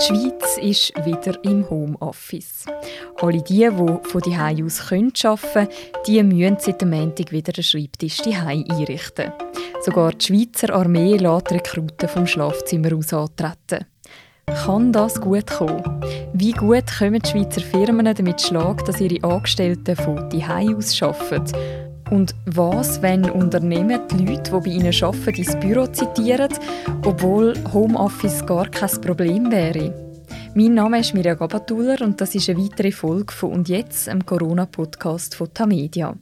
Die Schweiz ist wieder im Homeoffice. Alle die, die von die aus arbeiten können, die müssen seit dem Montag wieder den Schreibtisch die einrichten. Sogar die Schweizer Armee lässt Rekruten vom Schlafzimmer aus antreten. Kann das gut kommen? Wie gut kommen die Schweizer Firmen damit Schlag, dass ihre Angestellten von die aus arbeiten? Und was, wenn Unternehmen die Leute, die bei ihnen arbeiten, ins Büro zitieren, obwohl Homeoffice gar kein Problem wäre? Mein Name ist Mirja Gabatuller und das ist eine weitere Folge von «Und jetzt», einem Corona-Podcast von Tamedia.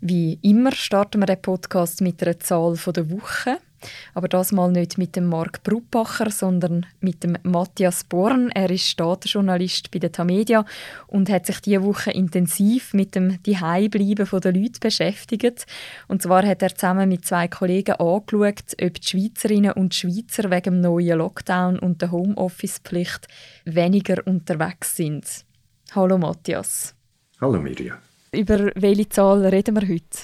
Wie immer starten wir den Podcast mit einer Zahl der Woche – aber das mal nicht mit dem Marc Bruppacher, sondern mit dem Matthias Born. Er ist Staatenjournalist bei der Tamedia und hat sich diese Woche intensiv mit dem Diheimbleiben der Leute beschäftigt. Und zwar hat er zusammen mit zwei Kollegen angeschaut, ob die Schweizerinnen und Schweizer wegen dem neuen Lockdown und der Homeoffice-Pflicht weniger unterwegs sind. Hallo Matthias. Hallo Mirja. Über welche Zahl reden wir heute?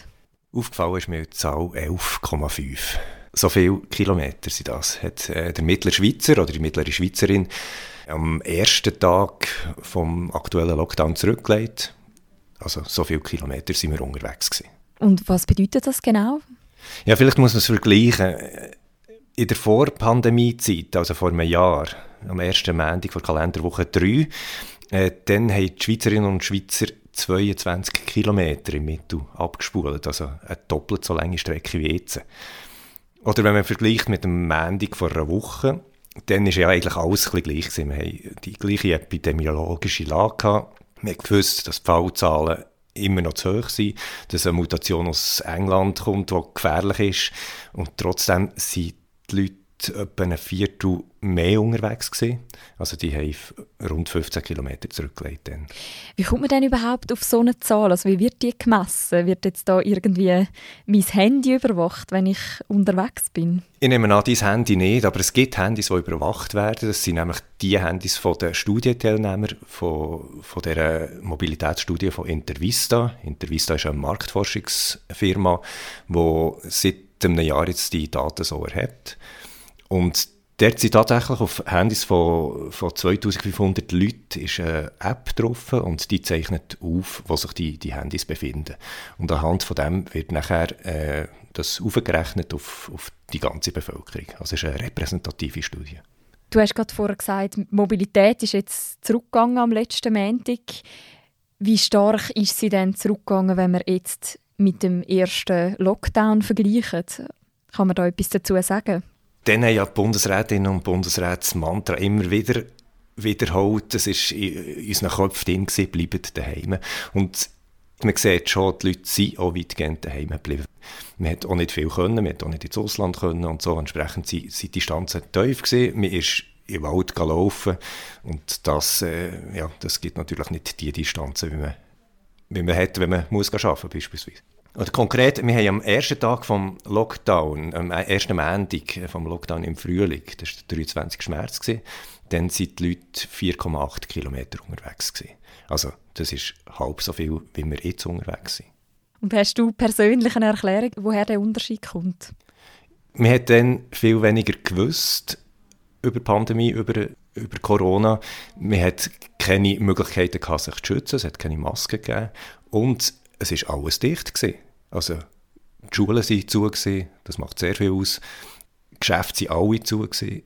Aufgefallen ist mir die Zahl 11,5 so viele Kilometer sind das, hat äh, der mittlere Schweizer oder die mittlere Schweizerin am ersten Tag vom aktuellen Lockdown zurückgelegt. Also so viele Kilometer sind wir unterwegs gewesen. Und was bedeutet das genau? Ja, vielleicht muss man es vergleichen. In der Vorpandemie-Zeit, also vor einem Jahr, am ersten Montag vor Kalenderwoche 3, äh, dann haben die Schweizerinnen und Schweizer 22 Kilometer im Mittel abgespult, also eine doppelt so lange Strecke wie jetzt. Oder wenn man vergleicht mit dem Mendig vor einer Woche, dann ist ja eigentlich alles ein gleich gewesen. Wir haben die gleiche epidemiologische Lage gehabt. Wir gewusst, dass die Fallzahlen immer noch zu hoch sind, dass eine Mutation aus England kommt, die gefährlich ist. Und trotzdem sind die Leute etwa ein Viertel mehr unterwegs gewesen. Also die haben rund 15 Kilometer zurückgelegt. Dann. Wie kommt man denn überhaupt auf so eine Zahl? Also wie wird die gemessen? Wird jetzt da irgendwie mein Handy überwacht, wenn ich unterwegs bin? Ich nehme an, dein Handy nicht, aber es gibt Handys, die überwacht werden. Das sind nämlich die Handys von den Studienteilnehmern von, von der Mobilitätsstudie von Intervista. Intervista ist eine Marktforschungsfirma, die seit einem Jahr jetzt die Daten so erhebt. Und Dort sind tatsächlich auf Handys von, von 2500 Leuten ist eine App drauf und die zeichnet auf, wo sich die, die Handys befinden. Und anhand von dem wird nachher äh, das aufgerechnet auf, auf die ganze Bevölkerung. Also es ist eine repräsentative Studie. Du hast gerade vorher gesagt, Mobilität ist jetzt zurückgegangen am letzten Montag. Wie stark ist sie denn zurückgegangen, wenn wir jetzt mit dem ersten Lockdown vergleichen? Kann man da etwas dazu sagen? Dann haben ja die Bundesrätinnen und Bundesräte das Mantra immer wieder wiederholt. Das ist in unseren Köpfen drin gewesen, bleibt daheim. Und man sieht schon, die Leute sind auch weitgehend daheim geblieben. Man hat auch nicht viel können, man hat auch nicht ins Ausland können und so. Entsprechend sind, die Distanzen tief gewesen. Man ist im Wald gelaufen und das, äh, ja, das gibt natürlich nicht die Distanzen, wie man, wie man hat, wenn man muss arbeiten beispielsweise. Oder konkret, wir haben am ersten Tag vom Lockdown, am ersten Montag vom Lockdown im Frühling, das war der 23. März, gewesen, dann sind die Leute 4,8 Kilometer unterwegs gewesen. Also das ist halb so viel, wie wir jetzt unterwegs sind. Und hast du persönlich eine Erklärung, woher der Unterschied kommt? Man hat dann viel weniger gewusst über die Pandemie, über, über Corona. Man hat keine Möglichkeiten gehabt, sich zu schützen, es hat keine Maske gegeben und es war alles dicht. Gewesen. Also die Schulen waren zu, gewesen, das macht sehr viel aus. Die Geschäfte waren alle zu. Gewesen.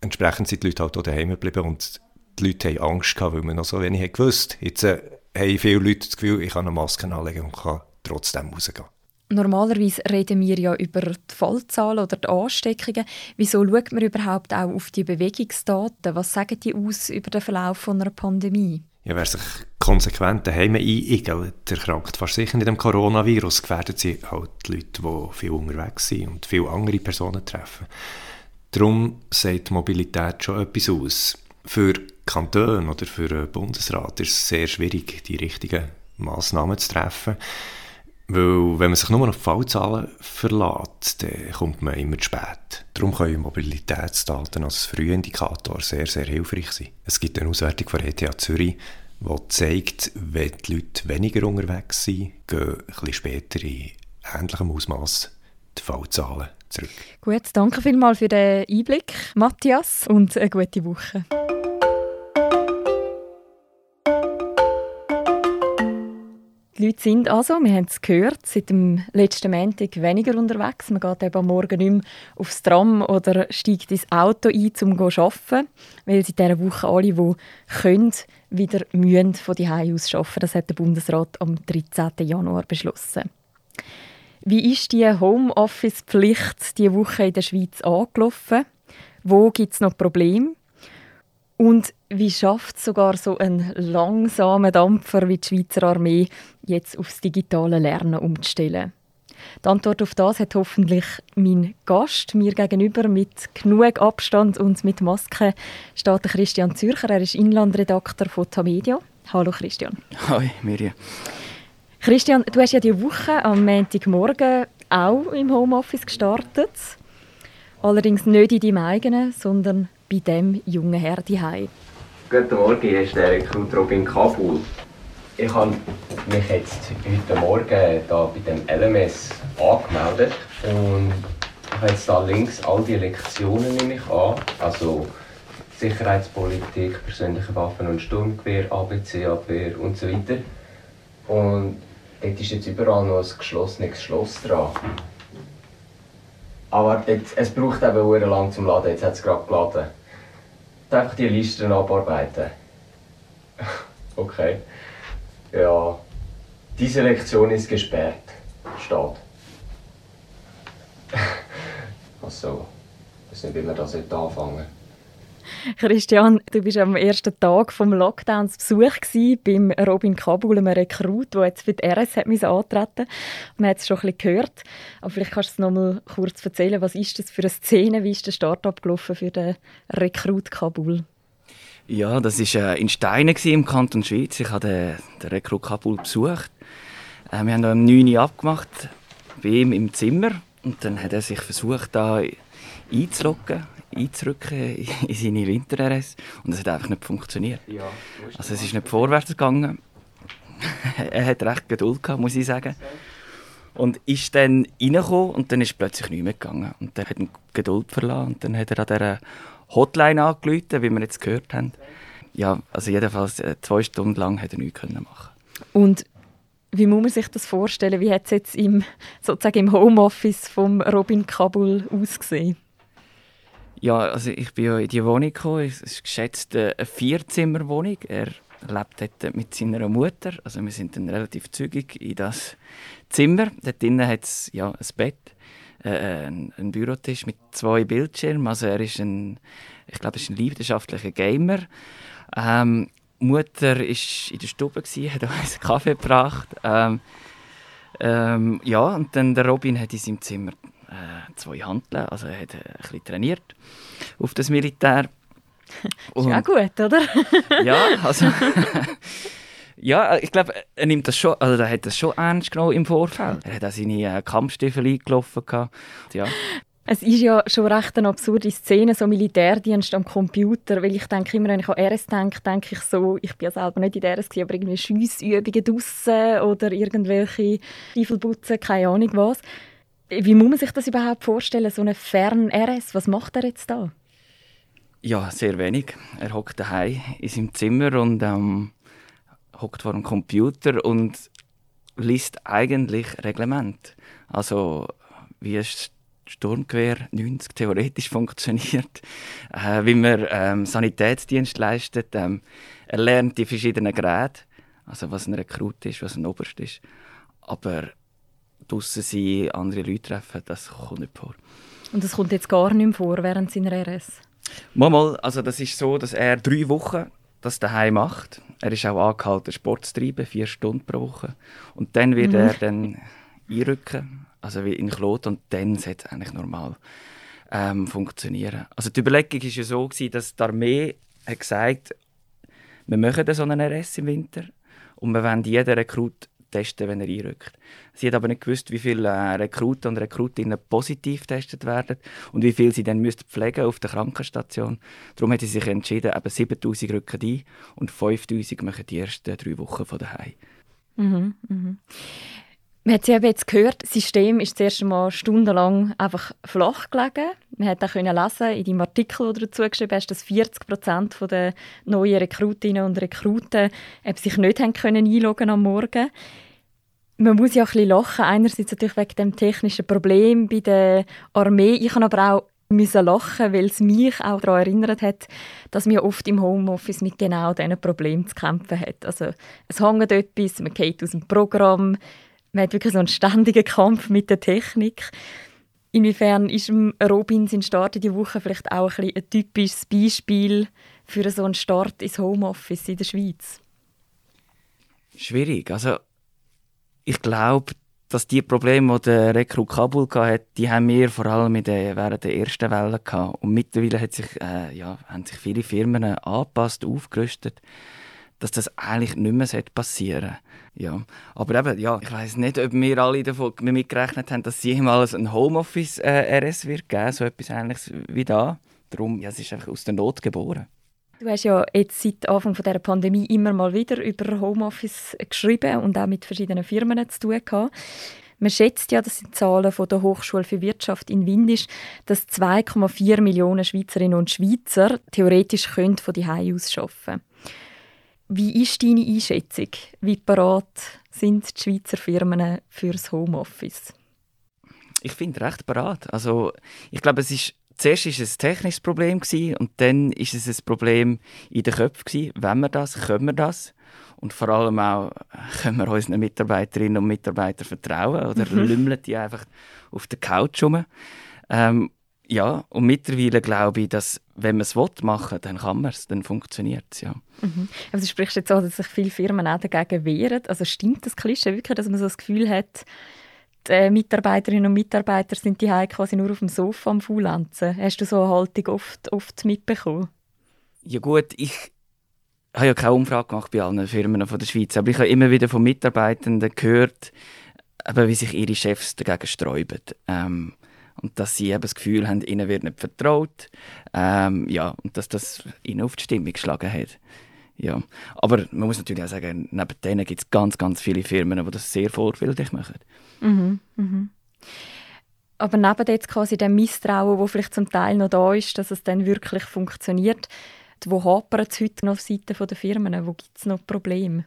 Entsprechend sind die Leute halt auch daheim geblieben und die Leute hatten Angst, gehabt, weil man noch so wenig gewusst Jetzt äh, haben viele Leute das Gefühl, ich kann eine Maske anlegen und kann trotzdem rausgehen. Normalerweise reden wir ja über die Fallzahlen oder die Ansteckungen. Wieso schaut man überhaupt auch auf die Bewegungsdaten? Was sagen die aus über den Verlauf einer Pandemie? Ja, wer sich konsequent daheim einigelt, erkrankt fast sicher nicht dem Coronavirus. Gefährdet sie halt die Leute, die viel unterwegs sind und viele andere Personen treffen. Darum sagt Mobilität schon etwas aus. Für Kantone oder für den Bundesrat ist es sehr schwierig, die richtigen Massnahmen zu treffen. Weil, wenn man sich nur auf Fallzahlen verlässt, dann kommt man immer zu spät. Darum können Mobilitätsdaten als Frühindikator sehr, sehr hilfreich sein. Es gibt eine Auswertung von ETH Zürich, der zeigt, wenn die Leute weniger unterwegs sind, gehen ein bisschen später in ähnlichem Ausmaß die Fallzahlen zurück. Gut, danke vielmals für den Einblick, Matthias, und eine gute Woche. Die Leute sind also, wir haben es gehört, seit dem letzten Montag weniger unterwegs. Man geht eben am Morgen nicht mehr aufs Tram oder steigt ins Auto ein, um zu arbeiten, weil seit dieser Woche alle, die können, wieder mühen von die aus arbeiten. Das hat der Bundesrat am 13. Januar beschlossen. Wie ist die Homeoffice-Pflicht diese Woche in der Schweiz angelaufen? Wo gibt es noch Probleme? Und wie schafft sogar so ein langsamer Dampfer wie die Schweizer Armee, jetzt aufs digitale Lernen umzustellen? Die Antwort auf das hat hoffentlich mein Gast mir gegenüber mit genug Abstand und mit Maske steht Christian Zürcher. Er ist Inlandredakteur von Tamedia. Hallo Christian. Hi Mirja. Christian, du hast ja die Woche am Montagmorgen auch im Homeoffice gestartet. Allerdings nicht in deinem eigenen, sondern bei dem jungen Herr. Guten Morgen, hier ist der Rekrut Robin Kabul. Ich habe mich jetzt heute Morgen hier bei dem LMS angemeldet und ich habe jetzt da links all die Lektionen nehme ich an, also Sicherheitspolitik, persönliche Waffen und Sturmgewehr, ABC, Abwehr und so weiter. Und dort ist jetzt überall noch ein geschlossenes Schloss dran. Aber jetzt, es braucht eben sehr lang zum Laden, jetzt hat es gerade geladen einfach die Listen abarbeiten. okay. Ja. Diese Lektion ist gesperrt. Steht. also, ich weiß nicht, wie wir das jetzt anfangen. Christian, du bist am ersten Tag vom Lockdown zu Besuch beim Robin Kabul, einem Rekrut, der jetzt für die RS hat antreten Man hat es schon ein bisschen gehört. Aber vielleicht kannst du es noch mal kurz erzählen, was ist das für eine Szene? Wie ist der Start abgelaufen für den Rekrut Kabul? Ja, das war äh, in Steinen im Kanton Schweiz. Ich habe den, den Rekrut Kabul besucht. Äh, wir haben um 9 Uhr abgemacht, bei ihm im Zimmer. Und dann hat er sich versucht, da einzuloggen einzurücken in seine Winter-RS und das hat einfach nicht funktioniert. Ja, also es ist nicht vorwärts gegangen. er hat recht Geduld gehabt, muss ich sagen. Und ist dann reingekommen und dann ist plötzlich nichts mehr gegangen. Und dann hat er Geduld verloren und dann hat er an dieser Hotline angerufen, wie wir jetzt gehört haben. Ja, also jedenfalls äh, zwei Stunden lang hat er nichts machen Und wie muss man sich das vorstellen? Wie hat es jetzt im, sozusagen im Homeoffice von Robin Kabul ausgesehen? Ja, also ich bin ja in die Wohnung gekommen. Es ist geschätzt eine Vierzimmerwohnung. Er lebt dort mit seiner Mutter. Also wir sind dann relativ zügig in das Zimmer. Dort drinnen hat es ja, ein Bett, äh, ein, ein, Bürotisch mit zwei Bildschirmen. Also er ist ein, ich glaube, ist ein leidenschaftlicher Gamer. Ähm, Mutter war in der Stube, hat uns einen Kaffee gebracht. Ähm, ähm, ja, und dann der Robin hat in seinem Zimmer äh, zwei Handeln. Also er hat äh, ein bisschen trainiert auf das Militär. Ist ja gut, oder? ja, also... ja, ich glaube, er nimmt das schon, also er hat das schon ernst genommen im Vorfeld. Er hat auch seine äh, Kampfstiefel eingelaufen. Ja. Es ist ja schon recht eine absurde Szene, so Militärdienst am Computer, weil ich denke immer, wenn ich an RS denke, denke ich so, ich bin ja selber nicht in RS, aber irgendwie Schiessübungen draussen oder irgendwelche Stiefelputzen, keine Ahnung was. Wie muss man sich das überhaupt vorstellen, so eine Fern-RS? Was macht er jetzt da? Ja, sehr wenig. Er hockt daheim in seinem Zimmer und ähm, hockt vor dem Computer und liest eigentlich Reglement. Also wie es Sturmgewehr 90 theoretisch funktioniert, äh, wie man ähm, Sanitätsdienst leistet. Ähm, er lernt die verschiedenen Geräte, also was ein Rekrut ist, was ein Oberst ist. Aber draußen sein, andere Leute treffen, das kommt nicht vor. Und das kommt jetzt gar nicht mehr vor während seiner RS? Mal, mal, also das ist so, dass er drei Wochen das daheim macht. Er ist auch angehalten, Sport zu treiben, vier Stunden pro Woche. Und dann wird mhm. er dann einrücken, also wie in Klot, und dann sollte es eigentlich normal ähm, funktionieren. Also die Überlegung war ja so, gewesen, dass die Armee hat gesagt wir machen so einen RS im Winter und wir wollen jeden Rekrut testen, wenn er einrückt. Sie hat aber nicht gewusst, wie viele äh, Rekruten und Rekrutinnen positiv getestet werden und wie viel sie dann pflegen auf der Krankenstation. Darum hat sie sich entschieden, eben 7000 rücken ein und 5000 machen die ersten drei Wochen von daheim. Mhm, mhm. Man hat jetzt gehört, das System ist zuerst einmal stundenlang einfach flach gelegen. Man hat auch lesen in deinem Artikel, den du dazu geschrieben hast, dass 40 Prozent der neuen Rekrutinnen und Rekruten sich nicht haben einloggen am Morgen. Man muss ja auch ein bisschen lachen. Einerseits natürlich wegen dem technischen Problem bei der Armee. Ich habe aber auch müssen lachen, weil es mich auch daran erinnert hat, dass man oft im Homeoffice mit genau diesen Problemen zu kämpfen hat. Also es hängt etwas, man geht aus dem Programm, man hat wirklich so einen ständigen Kampf mit der Technik. Inwiefern ist Robin sein Start in die Woche vielleicht auch ein, ein typisches Beispiel für so einen Start ins Homeoffice in der Schweiz? Schwierig. Also ich glaube, dass die Probleme, die der Rekrut Kabul hatte, die haben wir vor allem der, während der ersten Welle gehabt. Und mittlerweile hat sich, äh, ja, haben sich viele Firmen angepasst, aufgerüstet, dass das eigentlich nicht mehr passieren ja. Aber eben, ja, ich weiß nicht, ob wir alle davon mitgerechnet haben, dass es jemals ein Homeoffice-RS äh, wird geben, so etwas Ähnliches wie da. Darum, ja, es ist einfach aus der Not geboren. Du hast ja jetzt seit Anfang der Pandemie immer mal wieder über Homeoffice geschrieben und auch mit verschiedenen Firmen zu tun gehabt. Man schätzt ja, das sind Zahlen von der Hochschule für Wirtschaft in Windisch, dass 2,4 Millionen Schweizerinnen und Schweizer theoretisch können von die aus arbeiten. Wie ist deine Einschätzung? Wie parat sind die Schweizer Firmen fürs Homeoffice? Ich finde recht parat. Also ich glaube, es ist zuerst war es ein technisches Problem und dann ist es ein Problem in den Köpfen Wenn wir das, können wir das? Und vor allem auch, können wir unseren Mitarbeiterinnen und Mitarbeitern vertrauen oder mhm. lümmeln die einfach auf der Couch rum? Ähm, ja, und mittlerweile glaube ich, dass wenn man es machen will, dann kann man es, dann funktioniert es, ja. Mhm. Also du sprichst jetzt auch, dass sich viele Firmen auch dagegen wehren. Also stimmt das Klischee wirklich, dass man so das Gefühl hat, die äh, Mitarbeiterinnen und Mitarbeiter sind die quasi nur auf dem Sofa am Faulenzen. Hast du so eine Haltung oft, oft mitbekommen? Ja gut, ich habe ja keine Umfrage gemacht bei allen Firmen von der Schweiz, aber ich habe immer wieder von Mitarbeitenden gehört, eben, wie sich ihre Chefs dagegen sträuben. Ähm, und dass sie eben das Gefühl haben, ihnen wird nicht vertraut. Ähm, ja, und dass das ihnen auf die Stimmung geschlagen hat. Ja. Aber man muss natürlich auch sagen, neben denen gibt es ganz, ganz viele Firmen, die das sehr vorbildlich machen. Mhm, mhm. Aber neben jetzt quasi dem Misstrauen, wo vielleicht zum Teil noch da ist, dass es dann wirklich funktioniert, wo hapert es heute noch auf Seite der Firmen? Wo gibt es noch Probleme?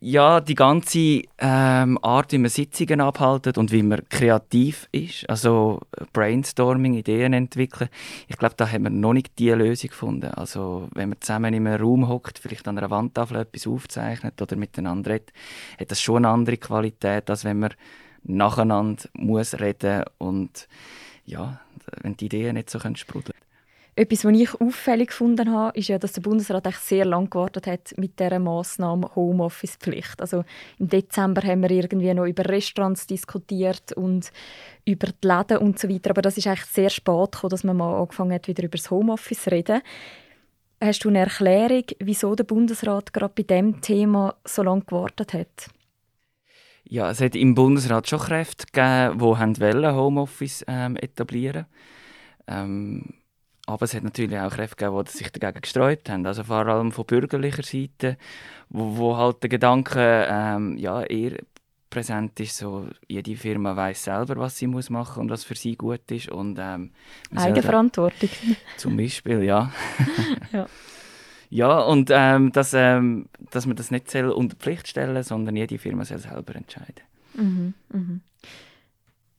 Ja, die ganze ähm, Art, wie man Sitzungen abhaltet und wie man kreativ ist, also Brainstorming, Ideen entwickeln, ich glaube, da haben wir noch nicht die Lösung gefunden. Also wenn man zusammen in einem Raum hockt, vielleicht an einer Wandtafel etwas aufzeichnet oder miteinander redet, hat das schon eine andere Qualität, als wenn man nacheinander muss reden und ja, wenn die Ideen nicht so sprudeln können. Etwas, was ich auffällig gefunden habe, ist ja, dass der Bundesrat sehr lange gewartet hat mit dieser Massnahme Homeoffice-Pflicht. Also im Dezember haben wir irgendwie noch über Restaurants diskutiert und über die Läden und so weiter. Aber das ist eigentlich sehr spät gekommen, dass man mal angefangen hat, wieder über das Homeoffice zu reden. Hast du eine Erklärung, wieso der Bundesrat gerade bei diesem Thema so lange gewartet hat? Ja, es hat im Bundesrat schon Kräfte gegeben, die Homeoffice ähm, etablieren wollten. Ähm, aber es hat natürlich auch Kräfte gegeben, die sich dagegen gestreut haben. Also vor allem von bürgerlicher Seite, wo, wo halt der Gedanke ähm, ja, eher präsent ist, so jede Firma weiß selber, was sie muss machen und was für sie gut ist. Und, ähm, Eigenverantwortung. Zum Beispiel, ja. ja. ja. und ähm, dass, ähm, dass man das nicht unter Pflicht stellen sondern jede Firma soll selber entscheiden. Mhm, mhm.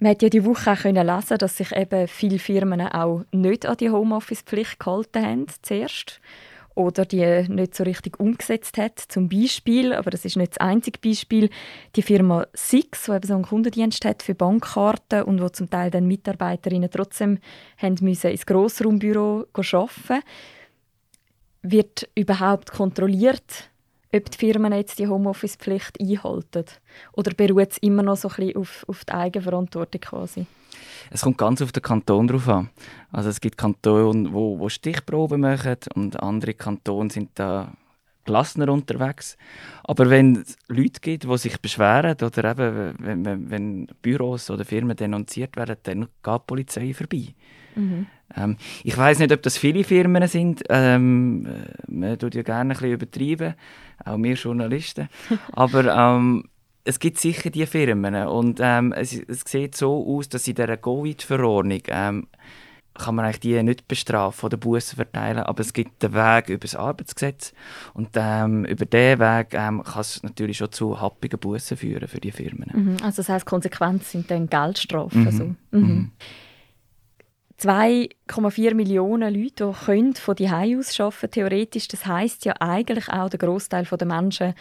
Man hat ja die Woche auch lesen, dass sich eben viele Firmen auch nicht an die Homeoffice-Pflicht gehalten haben, zuerst. Oder die nicht so richtig umgesetzt hat. Zum Beispiel, aber das ist nicht das einzige Beispiel, die Firma Six, die eben so einen Kundendienst hat für Bankkarten und wo zum Teil dann Mitarbeiterinnen trotzdem haben müssen ins Grossraumbüro arbeiten Wird überhaupt kontrolliert, ob die Firmen jetzt die Homeoffice-Pflicht einhalten? Oder beruht es immer noch so ein bisschen auf, auf die Eigenverantwortung quasi? Es kommt ganz auf den Kanton drauf an. Also es gibt Kantone, wo, wo Stichproben machen und andere Kantone sind da gelassener unterwegs. Aber wenn es Leute gibt, die sich beschweren oder eben, wenn, wenn, wenn Büros oder Firmen denunziert werden, dann geht die Polizei vorbei. Mhm. Ähm, ich weiß nicht, ob das viele Firmen sind. Ähm, äh, man tut ja gerne ein bisschen übertreiben, auch wir Journalisten. Aber ähm, es gibt sicher diese Firmen und ähm, es, es, sieht so aus, dass in dieser Covid-Verordnung ähm, kann man eigentlich die nicht bestrafen oder Bussen verteilen, aber es gibt den Weg über das Arbeitsgesetz und ähm, über diesen Weg ähm, kann es natürlich schon zu happigen Bussen führen für die Firmen. Mhm. Also das heißt, Konsequenzen sind dann Geldstrafen. Mhm. So. Mhm. Mhm. 2,4 Millionen Leute, die können von die aus arbeiten theoretisch. Das heißt ja eigentlich auch, der Großteil der Menschen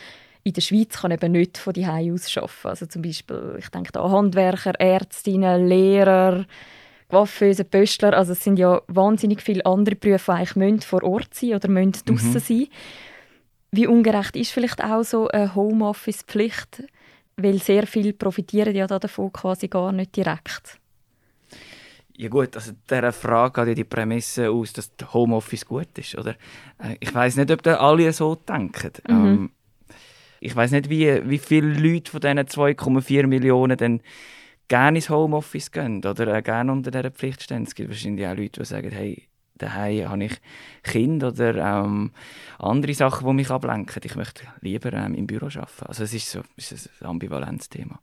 in der Schweiz kann eben nicht von die aus arbeiten. Also zum Beispiel, ich denke da an Handwerker, Ärztinnen, Lehrer, Coiffeuse, Pöstler. Also es sind ja wahnsinnig viele andere Berufe, die eigentlich vor Ort sein oder müssen mhm. draussen mhm. sein. Wie ungerecht ist vielleicht auch so eine Homeoffice-Pflicht, weil sehr viele profitieren ja davon quasi gar nicht direkt. Ja gut, also dieser Frage geht ja die Prämisse aus, dass Homeoffice gut ist, oder? Äh, ich weiß nicht, ob da alle so denken. Mhm. Ähm, ich weiß nicht, wie, wie viele Leute von diesen 2,4 Millionen dann gerne ins Homeoffice gehen oder äh, gerne unter dieser Pflicht stehen. Es gibt wahrscheinlich auch Leute, die sagen, hey, daheim habe ich Kinder oder ähm, andere Sachen, die mich ablenken. Ich möchte lieber ähm, im Büro arbeiten. Also es ist so ist ein Ambivalenzthema.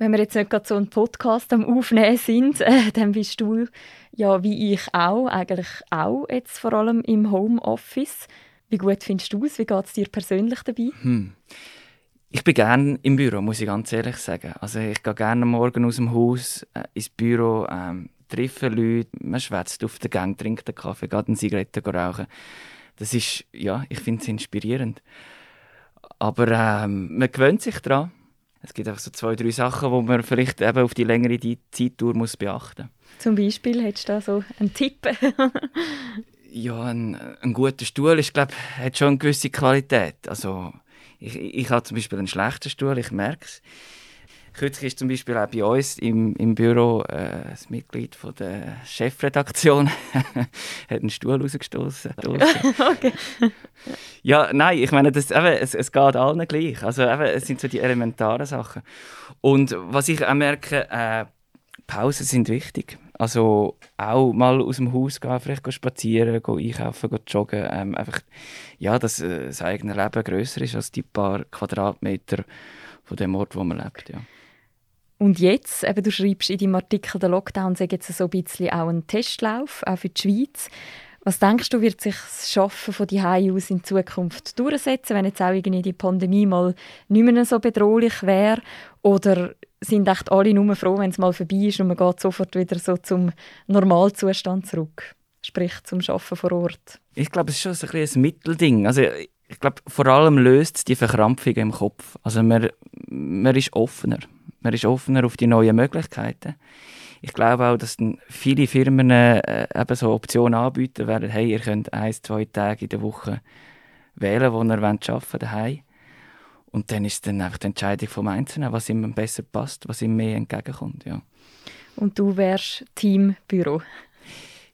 Wenn wir jetzt nicht gerade so einen Podcast am Aufnehmen sind, äh, dann bist du ja wie ich auch, eigentlich auch jetzt vor allem im Homeoffice. Wie gut findest du es? Wie geht es dir persönlich dabei? Hm. Ich bin gerne im Büro, muss ich ganz ehrlich sagen. Also ich gehe gerne morgen aus dem Haus äh, ins Büro, ähm, treffe Leute, man schwätzt auf der Gang, trinkt einen Kaffee, geht eine Zigarette rauchen. Das ist, ja, ich finde es inspirierend. Aber ähm, man gewöhnt sich daran. Es gibt einfach so zwei, drei Sachen, die man vielleicht eben auf die längere Zeittour muss beachten muss. Zum Beispiel, hättest du da so einen Tipp? ja, ein, ein guter Stuhl ist, glaub, hat schon eine gewisse Qualität. Also, ich, ich habe zum Beispiel einen schlechten Stuhl, ich merke es. Kürzlich ist zum Beispiel auch bei uns im, im Büro äh, das Mitglied von der Chefredaktion hat einen Stuhl rausgestoßen. okay. Ja, nein, ich meine, das, eben, es, es geht allen gleich. Also eben, es sind so die elementaren Sachen. Und was ich auch merke, äh, Pausen sind wichtig. Also auch mal aus dem Haus gehen, vielleicht spazieren, gehen einkaufen, gehen joggen. Ähm, einfach, ja, dass äh, das eigene Leben grösser ist als die paar Quadratmeter von dem Ort, wo man lebt. Ja. Und jetzt, eben, du schreibst in deinem Artikel, der Lockdown sei jetzt so ein bisschen auch ein Testlauf, auch für die Schweiz. Was denkst du, wird sich das Schaffen von die aus in Zukunft durchsetzen, wenn jetzt auch irgendwie die Pandemie mal nicht mehr so bedrohlich wäre? Oder sind echt alle nur froh, wenn es mal vorbei ist und man geht sofort wieder so zum Normalzustand zurück? Sprich, zum Schaffen vor Ort. Ich glaube, es ist schon so ein, ein Mittelding. Also, ich glaube, vor allem löst es die Verkrampfung im Kopf. Also, man, man ist offener man ist offener auf die neuen Möglichkeiten. Ich glaube auch, dass viele Firmen äh, eben so Optionen anbieten werden. Hey, ihr könnt ein, zwei Tage in der Woche wählen, wo ihr arbeiten wollt, daheim. Und dann ist dann einfach die Entscheidung vom Einzelnen, was ihm besser passt, was ihm mehr entgegenkommt. Ja. Und du wärst Teambüro?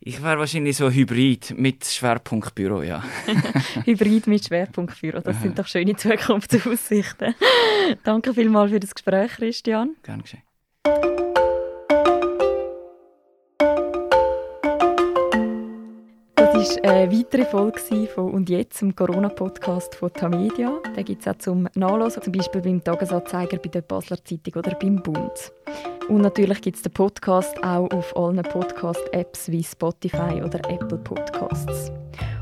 Ich wäre wahrscheinlich so Hybrid mit Schwerpunktbüro, ja. Hybrid mit Schwerpunktbüro, das sind doch schöne Zukunftsaussichten. Danke vielmals für das Gespräch, Christian. Gerne geschehen. Das war eine weitere Folge von «Und jetzt», dem Corona-Podcast von Tamedia. Den gibt es auch zum Nachlesen, zum Beispiel beim Tagesanzeiger, bei der Basler Zeitung oder beim Bund. Und natürlich gibt es den Podcast auch auf allen Podcast-Apps wie Spotify oder Apple Podcasts.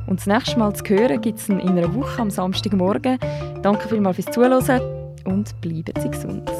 Und das nächste Mal zu hören gibt es in einer Woche am Samstagmorgen. Danke vielmals fürs Zuhören und bleiben Sie gesund.